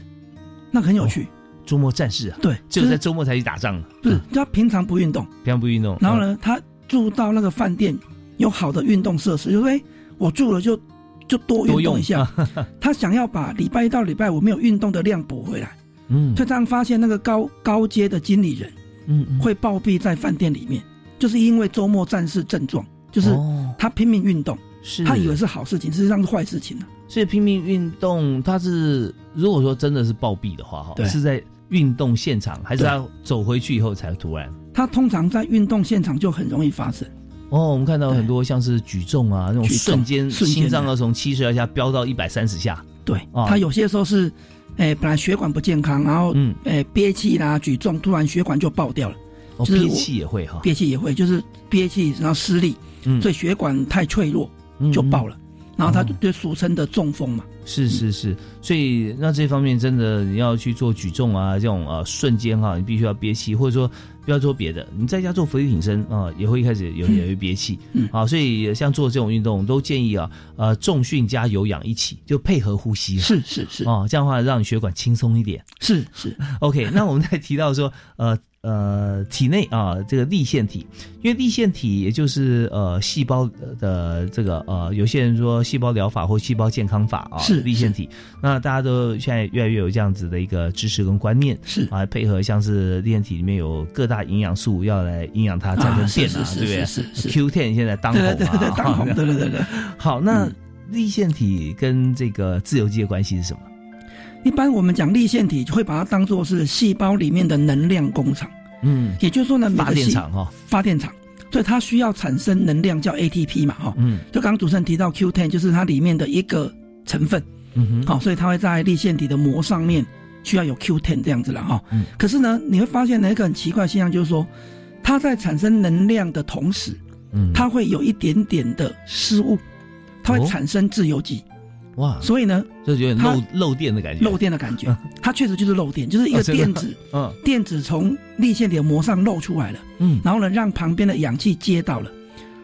那很有趣。周末战士啊，对，只有在周末才去打仗。不是，他平常不运动，平常不运动。然后呢，他住到那个饭店有好的运动设施，就说：“哎，我住了就就多运动一下。”他想要把礼拜一到礼拜五没有运动的量补回来。嗯，就这样发现那个高高阶的经理人，嗯，会暴毙在饭店里面，就是因为周末战士症状，就是他拼命运动，是他以为是好事情，实际上是坏事情呢。所以拼命运动，他是如果说真的是暴毙的话，哈，是在运动现场，还是他走回去以后才突然？他通常在运动现场就很容易发生。哦，我们看到很多像是举重啊，那种瞬间心脏要从七十二下飙到一百三十下。对，他有些时候是。哎，本来血管不健康，然后嗯，哎憋气啦，举重，突然血管就爆掉了。哦，憋气也会哈，憋气也会，就是憋气然后失力，嗯，所以血管太脆弱就爆了，然后他就俗称的中风嘛。是是是，所以那这方面真的你要去做举重啊，这种啊瞬间哈，你必须要憋气，或者说。不要做别的，你在家做俯卧撑啊，也会一开始有也会憋气，嗯，好，所以像做这种运动，都建议啊，呃，重训加有氧一起，就配合呼吸，是是是，哦，这样的话让你血管轻松一点，是是，OK，那我们再提到说，呃。呃，体内啊，这个立腺体，因为立腺体也就是呃细胞的这个呃，有些人说细胞疗法或细胞健康法啊，是立腺体。那大家都现在越来越有这样子的一个知识跟观念，是啊，配合像是立腺体里面有各大营养素要来营养它产生电啊，对不对？是是 Q ten 现在当红啊，当红，对对对对。好，那立腺体跟这个自由基的关系是什么？一般我们讲立腺体会把它当做是细胞里面的能量工厂。嗯，也就是说呢，发电厂哈，发电厂，所以它需要产生能量叫 ATP 嘛哈，嗯，就刚刚主持人提到 Q10 就是它里面的一个成分，嗯哼，好，所以它会在立腺体的膜上面需要有 Q10 这样子了哈，嗯，可是呢，你会发现呢一个很奇怪现象，就是说它在产生能量的同时，嗯，它会有一点点的失误，它会产生自由基。哇，所以呢，就是有点漏漏电的感觉，漏电的感觉，它确实就是漏电，就是一个电子，嗯，电子从立线体膜上漏出来了，嗯，然后呢，让旁边的氧气接到了，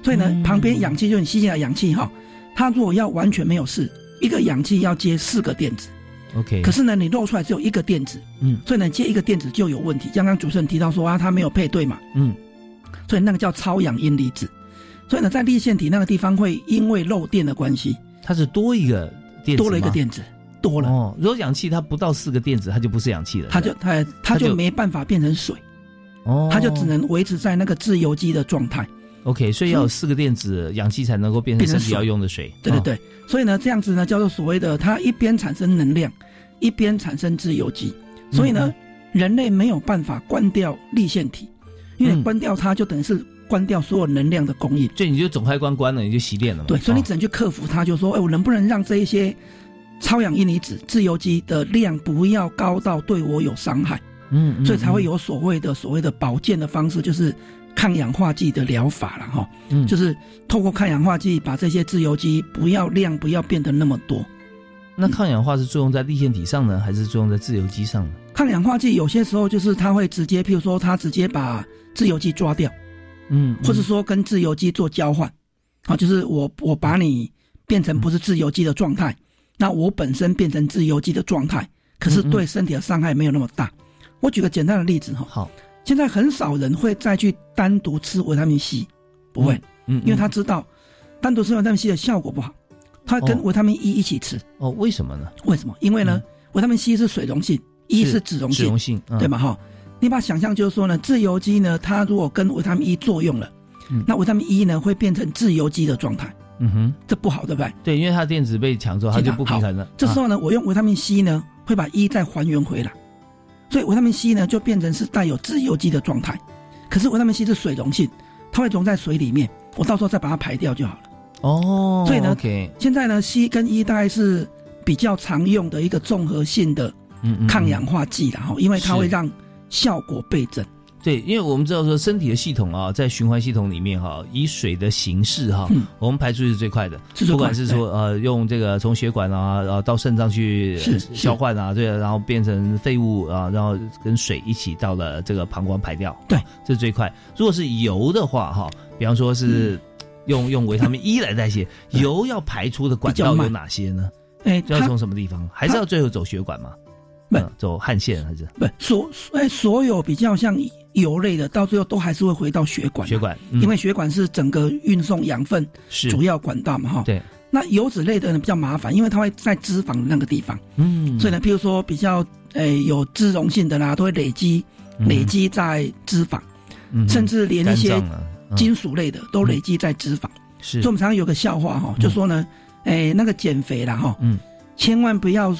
所以呢，旁边氧气就是你吸进来氧气哈，它如果要完全没有事，一个氧气要接四个电子，OK，可是呢，你漏出来只有一个电子，嗯，所以呢，接一个电子就有问题。刚刚主持人提到说啊，它没有配对嘛，嗯，所以那个叫超氧阴离子，所以呢，在立线体那个地方会因为漏电的关系，它是多一个。多了一个电子，多了。哦，如果氧气它不到四个电子，它就不是氧气了。它就它它就没办法变成水，哦，它就只能维持在那个自由基的状态。OK，所以要有四个电子，氧气才能够变成身体要用的水。对对对，所以呢，这样子呢叫做所谓的它一边产生能量，一边产生自由基。所以呢，人类没有办法关掉立腺体，因为关掉它就等于是。关掉所有能量的供应，所以你就总开关关了，你就熄电了嘛。对，所以你只能去克服它，就说，哎，我能不能让这一些超氧阴离子、自由基的量不要高到对我有伤害？嗯，所以才会有所谓的所谓的保健的方式，就是抗氧化剂的疗法了哈。嗯，就是透过抗氧化剂把这些自由基不要量不要变得那么多。那抗氧化是作用在立腺体上呢，还是作用在自由基上呢？抗氧化剂有些时候就是它会直接，譬如说它直接把自由基抓掉。嗯，或是说跟自由基做交换，啊，就是我我把你变成不是自由基的状态，那我本身变成自由基的状态，可是对身体的伤害没有那么大。我举个简单的例子哈，好，现在很少人会再去单独吃维他命 C，不会，嗯，因为他知道单独吃维他命 C 的效果不好，他跟维他命 E 一起吃。哦，为什么呢？为什么？因为呢，维他命 C 是水溶性，E 是脂溶性，脂溶性，对吗？哈。你把想象就是说呢，自由基呢，它如果跟维他命 E 作用了，嗯那维他命 E 呢会变成自由基的状态，嗯哼，这不好，对不对？对，因为它电子被抢走，它就不平衡了。这时候啊呢，我用维他命 C 呢，会把 E 再还原回来，所以维他命 C 呢就变成是带有自由基的状态。可是维他命 C 是水溶性，它会溶在水里面，我到时候再把它排掉就好了。哦，所以呢 OK，现在呢，C 跟 E 大概是比较常用的一个综合性的抗氧化剂啦，哈、因为它会让效果倍增。对，因为我们知道说身体的系统啊，在循环系统里面哈、以水的形式哈、嗯我们排出去是最快的。是快不管是说呃用这个从血管啊，然后到肾脏去消化啊，对，然后变成废物啊，然后跟水一起到了这个膀胱排掉，对啊这是最快。如果是油的话哈、比方说是用用维他命 E 来代谢，油要排出的管道有哪些呢？哎，要从什么地方？还是要最后走血管吗？走汗腺还是？不所哎所有比较像油类的，到最后都还是会回到血管嘛，血管？嗯。因为血管是整个运送养分是。主要管道嘛，哈。对，那油脂类的呢比较麻烦，因为它会在脂肪那个地方，嗯，所以呢，譬如说比较诶、有脂溶性的啦，都会累积嗯。累积在脂肪，嗯甚至连一些金属类的都累积在脂肪。是。所以我们常常有个笑话哈，就说呢，诶、那个减肥啦哈，嗯，千万不要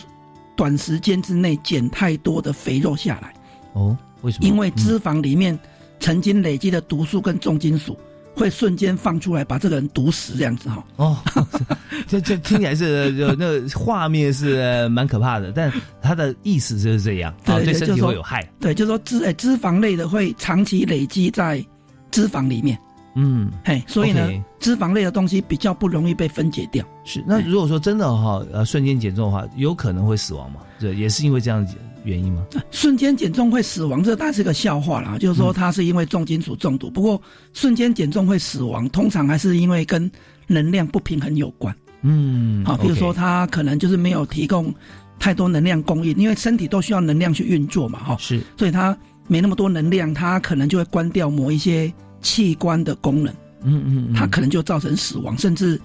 短时间之内减太多的肥肉下来，哦，为什么？因为脂肪里面曾经累积的毒素跟重金属。会瞬间放出来，把这个人毒死，这样子哈。哦，这这听起来是就那个画面是呃蛮可怕的，但它的意思就是这样，啊，对身体会有害。对，就是说脂诶、脂肪类的会长期累积在脂肪里面，嗯，嘿，所以呢脂肪类的东西比较不容易被分解掉。是。那如果说真的哈，呃，瞬间减重的话，有可能会死亡吗？对，也是因为这样原因吗？瞬间减重会死亡，这当然是个笑话啦。就是说它是因为重金属中毒，不过瞬间减重会死亡，通常还是因为跟能量不平衡有关。嗯，好，比如说它可能就是没有提供太多能量供应，因为身体都需要能量去运作嘛，哈，是，所以它没那么多能量，它可能就会关掉某一些器官的功能，嗯嗯嗯，它可能就造成死亡，甚至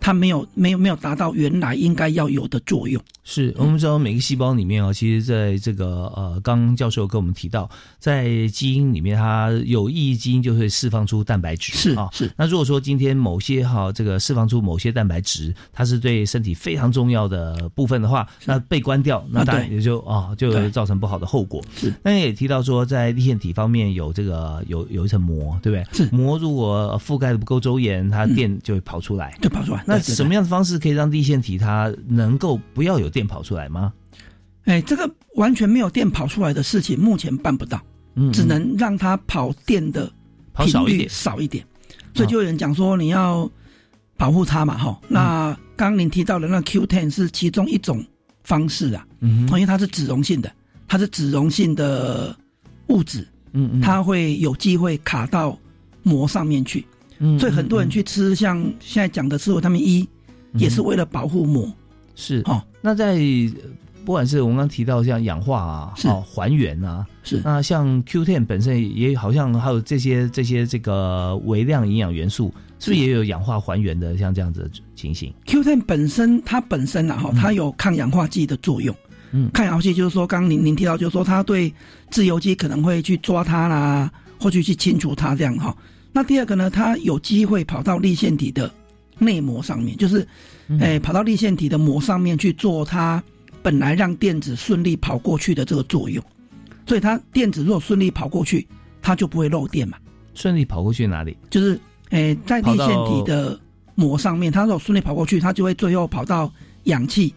它没有没有没有达到原来应该要有的作用。是我们知道每个细胞里面啊，其实在这个呃，刚刚教授跟我们提到，在基因里面，它有意义基因就会释放出蛋白质，是啊。是那如果说今天某些哈、这个释放出某些蛋白质，它是对身体非常重要的部分的话，那被关掉，那当然也就啊就对造成不好的后果。是，那也提到说，在立腺体方面有这个有有一层膜，对不对？是膜如果覆盖的不够周延，它电就会跑出来。就跑出来。那什么样的方式可以让立腺体它能够不要有电跑出来吗？哎，这个完全没有电跑出来的事情，目前办不到，嗯，只能让它跑电的频率少一点。所以就有人讲说，你要保护它嘛，哈。嗯那刚刚您提到的那 Q10 是其中一种方式啊，嗯因为它是脂溶性的，它是脂溶性的物质，嗯嗯，它会有机会卡到膜上面去。嗯所以很多人嗯去吃像现在讲的吃维他命 E，也是为了保护膜。是哦。那在呃不管是我们刚刚提到像氧化啊，是哦还原啊，是那像 Q10 本身也好像还有这些这些这个微量营养元素，是不是也有氧化还原的像这样子的情形？Q10 本身它本身啊哈，它有抗氧化剂的作用。嗯，抗氧化剂就是说，刚刚您您提到，就是说它对自由基可能会去抓它啦，或去去清除它这样哈。那第二个呢，它有机会跑到立腺体的内膜上面，就是，诶、跑到立腺体的膜上面去做它本来让电子顺利跑过去的这个作用。所以它电子如果顺利跑过去，它就不会漏电嘛。顺利跑过去哪里？就是诶、在立腺体的膜上面，它如果顺利跑过去，它就会最后跑到氧气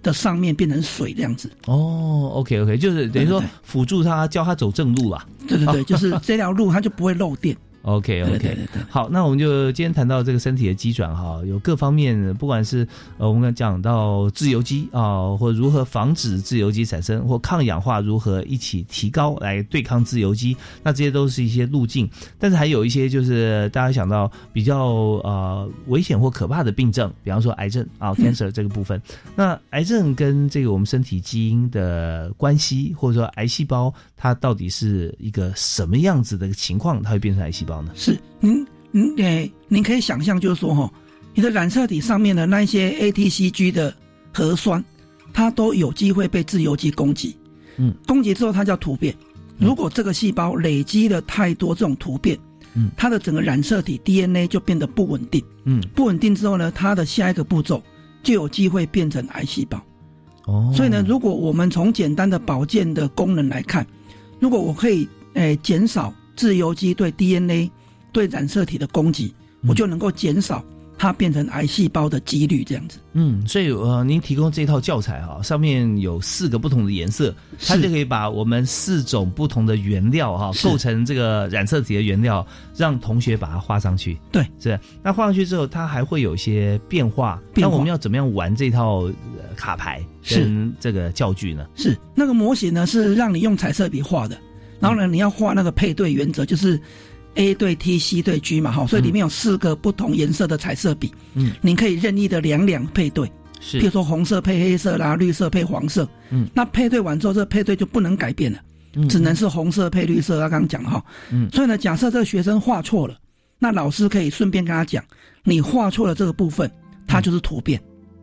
的上面变成水这样子。哦，OK OK，就是等于说辅助他教他走正路啦。对对对，就是 这条路它就不会漏电。OK 对 OK，对对对好，那我们就今天谈到这个身体的机转哈，有各方面，不管是呃我们刚讲到自由基啊，或如何防止自由基产生，或抗氧化如何一起提高来对抗自由基，那这些都是一些路径。但是还有一些就是大家想到比较呃危险或可怕的病症，比方说癌症啊 cancer 这个部分。那癌症跟这个我们身体基因的关系，或者说癌细胞它到底是一个什么样子的情况，它会变成癌细胞呢？是您您诶，您可以想象，就是说哈，你的染色体上面的那一些 ATCG 的核酸，它都有机会被自由基攻击。嗯，攻击之后它叫突变，如果这个细胞累积了太多这种突变，嗯，它的整个染色体 DNA 就变得不稳定，嗯，不稳定之后呢，它的下一个步骤就有机会变成癌细胞。哦，所以呢，如果我们从简单的保健的功能来看，如果我可以诶减少自由基对 DNA 对染色体的攻击，我就能够减少它变成癌细胞的几率，这样子。嗯，所以呃，您提供这套教材哈、上面有四个不同的颜色，它就可以把我们四种不同的原料哈、是构成这个染色体的原料，让同学把它画上去。对，是。那画上去之后，它还会有一些变化。变化那我们要怎么样玩这套呃卡牌跟这个教具呢？是那个模型呢，是让你用彩色笔画的，然后呢，你要画那个配对原则，就是 A 对 T，C 对 G 嘛，哈，所以里面有四个不同颜色的彩色笔，嗯，你可以任意的两两配对，是。比如说红色配黑色啦，绿色配黄色，嗯，那配对完之后，这个配对就不能改变了，嗯。只能是红色配绿色，他刚刚讲哈，嗯。所以呢，假设这个学生画错了，那老师可以顺便跟他讲，你画错了这个部分，它就是突变。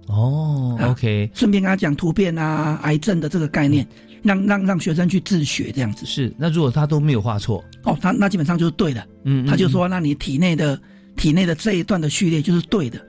哦，OK，顺便跟他讲突变啊、癌症的这个概念，让让让学生去自学这样子。是。那如果他都没有画错，哦，他那基本上就是对的。嗯，嗯他就说，那你体内的体内的这一段的序列就是对的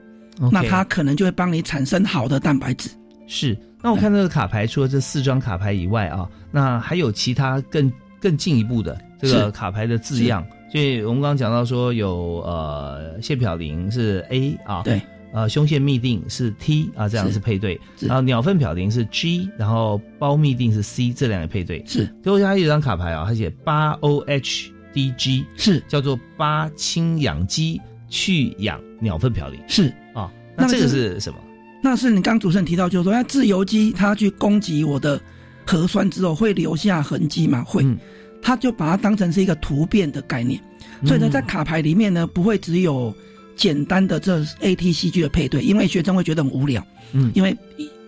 那他可能就会帮你产生好的蛋白质。是。那我看这个卡牌，除了这四张卡牌以外啊，那还有其他更更进一步的这个卡牌的字样。所以我们刚刚讲到说有呃腺嘌呤是 A 啊，对，呃胸腺嘧啶是 T 啊，这样是是配对，然后鸟粪嘌呤是 G，然后胞嘧啶是 C，这两个配对。是，最后还有一张卡牌啊，它写八 OHDG，是叫做八氢氧基去氧鸟粪嘌呤是啊，那这个是是什么？那是你刚主持人提到，就是说，那自由基它去攻击我的核酸之后会留下痕迹吗？会，嗯他就把它当成是一个突变的概念。所以呢，嗯在卡牌里面呢，不会只有简单的这 A T C G 的配对，因为学生会觉得很无聊，嗯，因为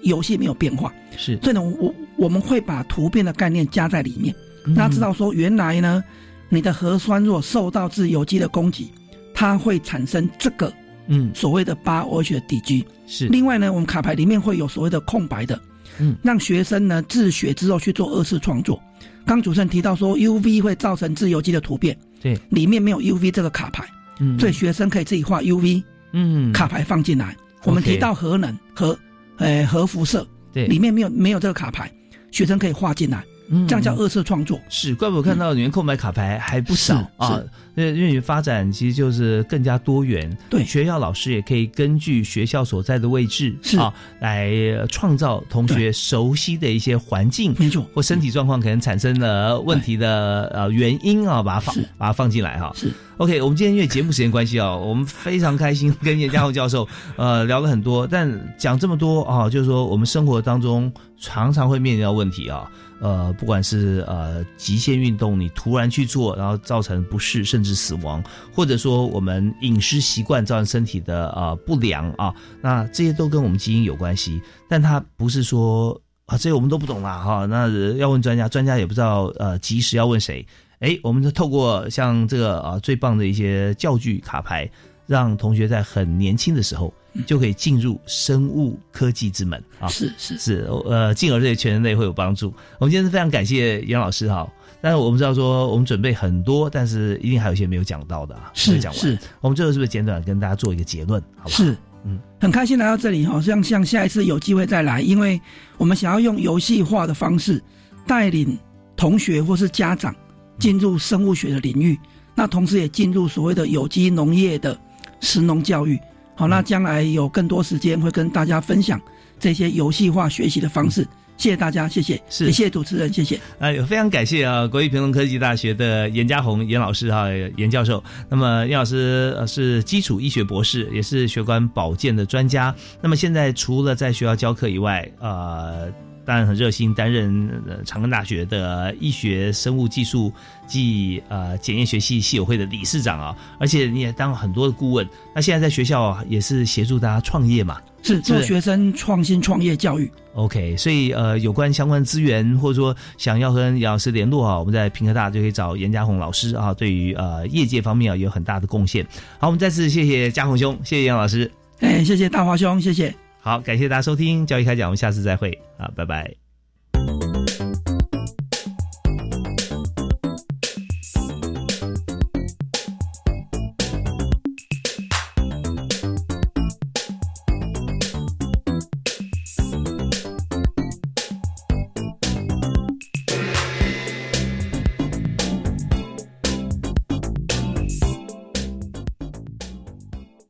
游戏没有变化。是，所以呢，我我们会把突变的概念加在里面，嗯。让他知道说，原来呢，你的核酸若受到自由基的攻击，它会产生这个嗯。所谓的八 OH 的 DG。是。另外呢，我们卡牌里面会有所谓的空白的，嗯，让学生呢自学之后去做二次创作。刚主持人提到说，UV 会造成自由基的突变，对，里面没有 UV 这个卡牌，嗯。所以学生可以自己画 UV 嗯。卡牌放进来。我们提到核能核呃核辐射，对。里面没有没有这个卡牌，学生可以画进来，嗯这样叫二次创作。是，怪不得看到里面空白卡牌还不少是啊。那因为发展其实就是更加多元，对。学校老师也可以根据学校所在的位置是。啊，来呃创造同学熟悉的一些环境，没错，或身体状况可能产生了问题的呃原因啊，把它放把它放进来哈。是。OK，我们今天因为节目时间关系啊，我们非常开心跟严家宏教授呃聊了很多，但讲这么多啊，就是说我们生活当中常常会面临到问题啊，呃，不管是呃极限运动你突然去做，然后造成不适甚至死亡，或者说我们饮食习惯造成身体的呃不良啊，那这些都跟我们基因有关系，但它不是说。啊，这些我们都不懂啦，哈，那要问专家，专家也不知道，呃，及时要问谁。哎，我们就透过像这个啊最棒的一些教具卡牌，让同学在很年轻的时候就可以进入生物科技之门啊，是是是，呃，进而对全人类会有帮助。我们今天是非常感谢杨老师哈，但是我们知道说我们准备很多，但是一定还有一些没有讲到的啊，是没有讲完。是我们最后是不是简短跟大家做一个结论，好不好？是，嗯，很开心来到这里哈，像像下一次有机会再来，因为我们想要用游戏化的方式带领同学或是家长进入生物学的领域，那同时也进入所谓的有机农业的食农教育。好，那将来有更多时间会跟大家分享这些游戏化学习的方式。谢谢大家，谢谢，也谢谢主持人，谢谢。呃，非常感谢啊，国立平东科技大学的严家宏严老师哈、严教授。那么严老师呃是基础医学博士，也是血管保健的专家。那么现在除了在学校教课以外，呃。当然很热心，担任呃长庚大学的医学生物技术暨呃检验学系系友会的理事长啊，而且你也当了很多的顾问。那现在在学校啊，也是协助大家创业嘛，是做学生创新创业教育。OK，所以呃，有关相关资源，或者说想要跟杨老师联络啊，我们在平科大就可以找严家宏老师啊，对于呃业界方面啊有很大的贡献。好，我们再次谢谢家宏兄，谢谢杨老师。哎，谢谢大华兄，谢谢。好，感谢大家收听教育开讲，我们下次再会啊，拜拜。